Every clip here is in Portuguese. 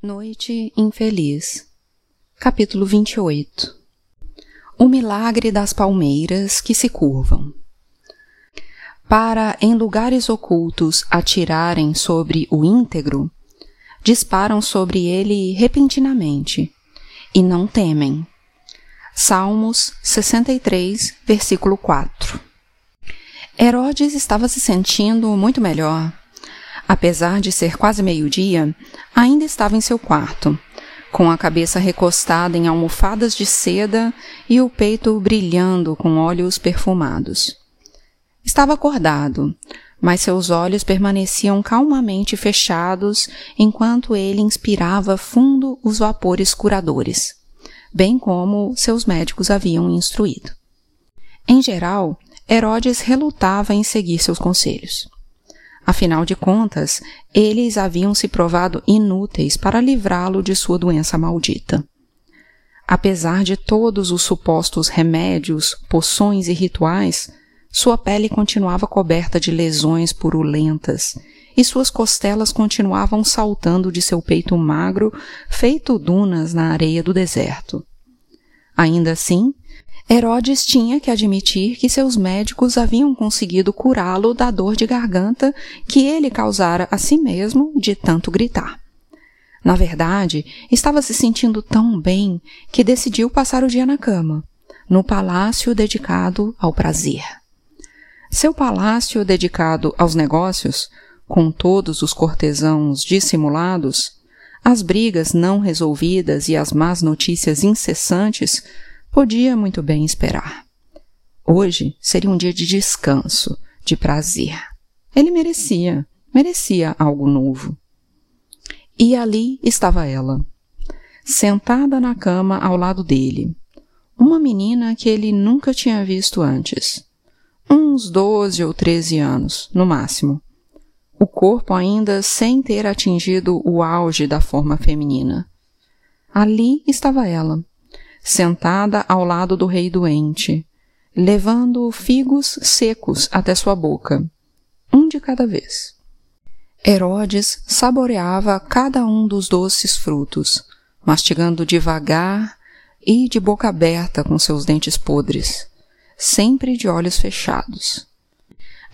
Noite Infeliz. Capítulo 28 O milagre das palmeiras que se curvam. Para em lugares ocultos atirarem sobre o íntegro, disparam sobre ele repentinamente e não temem. Salmos 63, versículo 4 Herodes estava se sentindo muito melhor Apesar de ser quase meio-dia, ainda estava em seu quarto, com a cabeça recostada em almofadas de seda e o peito brilhando com óleos perfumados. Estava acordado, mas seus olhos permaneciam calmamente fechados enquanto ele inspirava fundo os vapores curadores, bem como seus médicos haviam instruído. Em geral, Herodes relutava em seguir seus conselhos. Afinal de contas, eles haviam se provado inúteis para livrá-lo de sua doença maldita. Apesar de todos os supostos remédios, poções e rituais, sua pele continuava coberta de lesões purulentas e suas costelas continuavam saltando de seu peito magro, feito dunas na areia do deserto. Ainda assim, Herodes tinha que admitir que seus médicos haviam conseguido curá-lo da dor de garganta que ele causara a si mesmo de tanto gritar. Na verdade, estava se sentindo tão bem que decidiu passar o dia na cama, no palácio dedicado ao prazer. Seu palácio dedicado aos negócios, com todos os cortesãos dissimulados, as brigas não resolvidas e as más notícias incessantes Podia muito bem esperar. Hoje seria um dia de descanso, de prazer. Ele merecia, merecia algo novo. E ali estava ela, sentada na cama ao lado dele, uma menina que ele nunca tinha visto antes. Uns doze ou treze anos, no máximo. O corpo ainda sem ter atingido o auge da forma feminina. Ali estava ela, sentada ao lado do rei doente, levando figos secos até sua boca, um de cada vez. Herodes saboreava cada um dos doces frutos, mastigando devagar e de boca aberta com seus dentes podres, sempre de olhos fechados.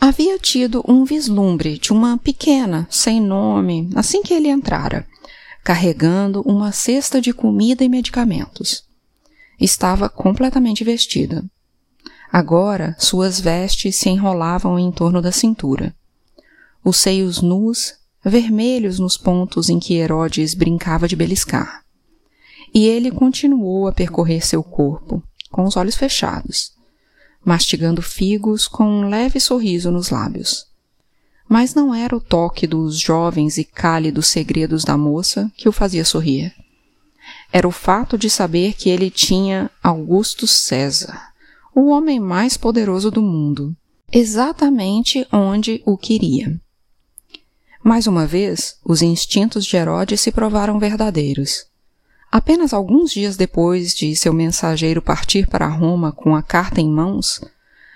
Havia tido um vislumbre de uma pequena, sem nome, assim que ele entrara, carregando uma cesta de comida e medicamentos. Estava completamente vestida. Agora suas vestes se enrolavam em torno da cintura. Os seios nus, vermelhos nos pontos em que Herodes brincava de beliscar. E ele continuou a percorrer seu corpo, com os olhos fechados, mastigando figos com um leve sorriso nos lábios. Mas não era o toque dos jovens e cálidos segredos da moça que o fazia sorrir era o fato de saber que ele tinha Augusto César, o homem mais poderoso do mundo, exatamente onde o queria. Mais uma vez, os instintos de Herodes se provaram verdadeiros. Apenas alguns dias depois de seu mensageiro partir para Roma com a carta em mãos,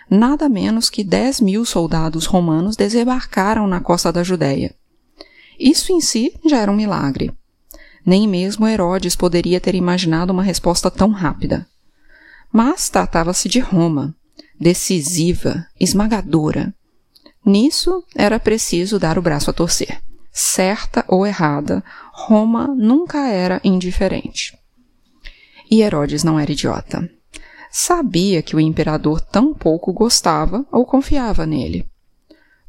nada menos que dez mil soldados romanos desembarcaram na costa da Judéia. Isso em si já era um milagre. Nem mesmo Herodes poderia ter imaginado uma resposta tão rápida. Mas tratava-se de Roma, decisiva, esmagadora. Nisso era preciso dar o braço a torcer. Certa ou errada, Roma nunca era indiferente. E Herodes não era idiota. Sabia que o imperador tão pouco gostava ou confiava nele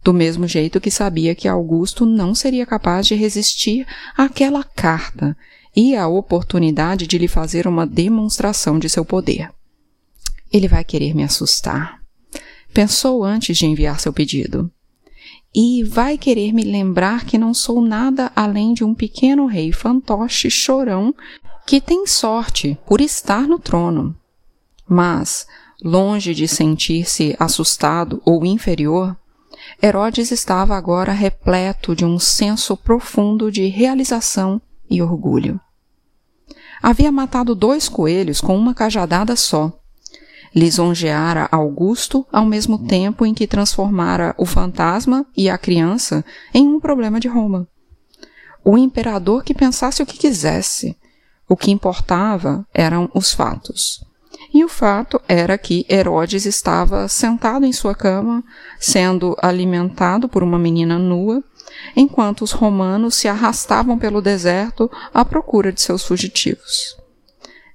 do mesmo jeito que sabia que Augusto não seria capaz de resistir àquela carta e à oportunidade de lhe fazer uma demonstração de seu poder. Ele vai querer me assustar. Pensou antes de enviar seu pedido. E vai querer me lembrar que não sou nada além de um pequeno rei fantoche chorão que tem sorte por estar no trono. Mas, longe de sentir-se assustado ou inferior, Herodes estava agora repleto de um senso profundo de realização e orgulho. Havia matado dois coelhos com uma cajadada só. Lisonjeara Augusto ao mesmo tempo em que transformara o fantasma e a criança em um problema de Roma. o imperador que pensasse o que quisesse. O que importava eram os fatos. E o fato era que Herodes estava sentado em sua cama, sendo alimentado por uma menina nua, enquanto os romanos se arrastavam pelo deserto à procura de seus fugitivos.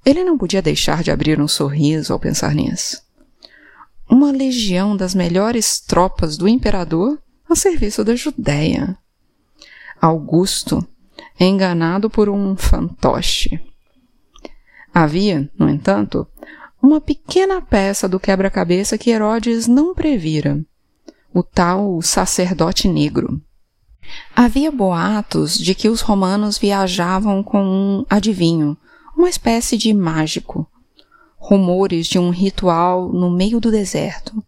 Ele não podia deixar de abrir um sorriso ao pensar nisso. Uma legião das melhores tropas do imperador a serviço da Judéia. Augusto, enganado por um fantoche. Havia, no entanto, uma pequena peça do quebra-cabeça que Herodes não previra: o tal sacerdote negro. Havia boatos de que os romanos viajavam com um adivinho, uma espécie de mágico. Rumores de um ritual no meio do deserto,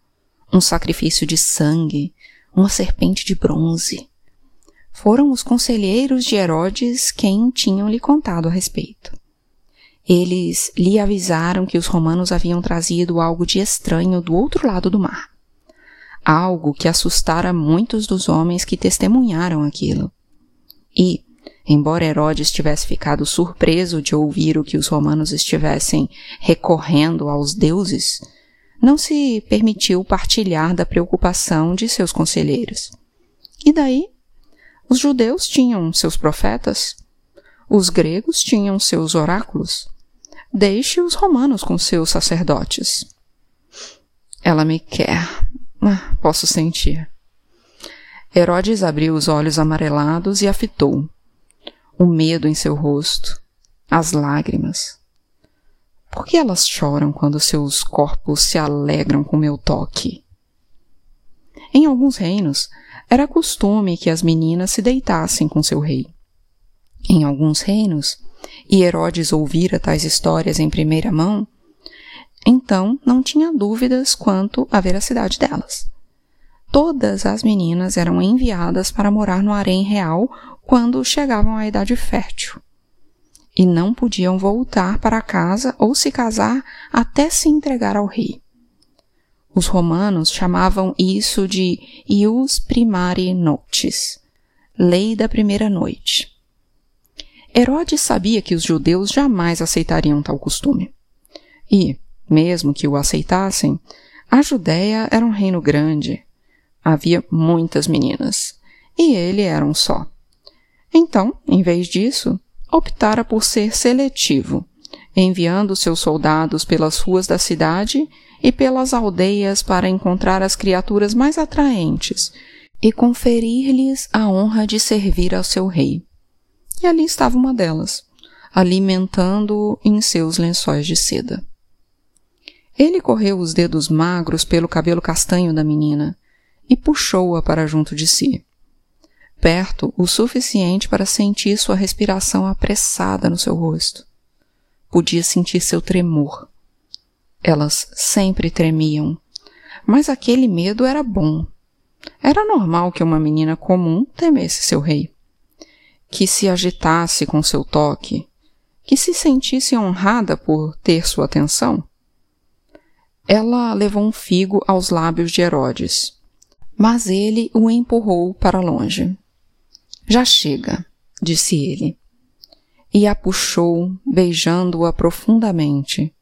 um sacrifício de sangue, uma serpente de bronze. Foram os conselheiros de Herodes quem tinham lhe contado a respeito. Eles lhe avisaram que os romanos haviam trazido algo de estranho do outro lado do mar. Algo que assustara muitos dos homens que testemunharam aquilo. E, embora Herodes tivesse ficado surpreso de ouvir o que os romanos estivessem recorrendo aos deuses, não se permitiu partilhar da preocupação de seus conselheiros. E daí? Os judeus tinham seus profetas, os gregos tinham seus oráculos, Deixe os romanos com seus sacerdotes. Ela me quer. Ah, posso sentir. Herodes abriu os olhos amarelados e a fitou. O medo em seu rosto, as lágrimas. Por que elas choram quando seus corpos se alegram com meu toque? Em alguns reinos, era costume que as meninas se deitassem com seu rei. Em alguns reinos, e Herodes ouvira tais histórias em primeira mão, então não tinha dúvidas quanto à veracidade delas. Todas as meninas eram enviadas para morar no harém real quando chegavam à idade fértil. E não podiam voltar para casa ou se casar até se entregar ao rei. Os romanos chamavam isso de ius primari noctis, lei da primeira noite. Herodes sabia que os judeus jamais aceitariam tal costume. E, mesmo que o aceitassem, a Judéia era um reino grande. Havia muitas meninas, e ele era um só. Então, em vez disso, optara por ser seletivo, enviando seus soldados pelas ruas da cidade e pelas aldeias para encontrar as criaturas mais atraentes e conferir-lhes a honra de servir ao seu rei. E ali estava uma delas, alimentando-o em seus lençóis de seda. Ele correu os dedos magros pelo cabelo castanho da menina e puxou-a para junto de si. Perto o suficiente para sentir sua respiração apressada no seu rosto. Podia sentir seu tremor. Elas sempre tremiam, mas aquele medo era bom. Era normal que uma menina comum temesse seu rei que se agitasse com seu toque, que se sentisse honrada por ter sua atenção? Ela levou um figo aos lábios de Herodes, mas ele o empurrou para longe. Já chega, disse ele, e a puxou, beijando-a profundamente.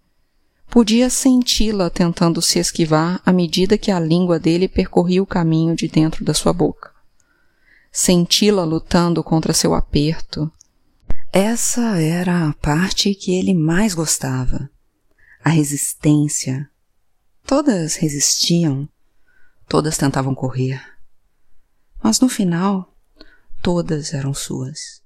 Podia senti-la tentando se esquivar à medida que a língua dele percorria o caminho de dentro da sua boca senti-la lutando contra seu aperto. Essa era a parte que ele mais gostava. A resistência. Todas resistiam, todas tentavam correr. Mas no final, todas eram suas.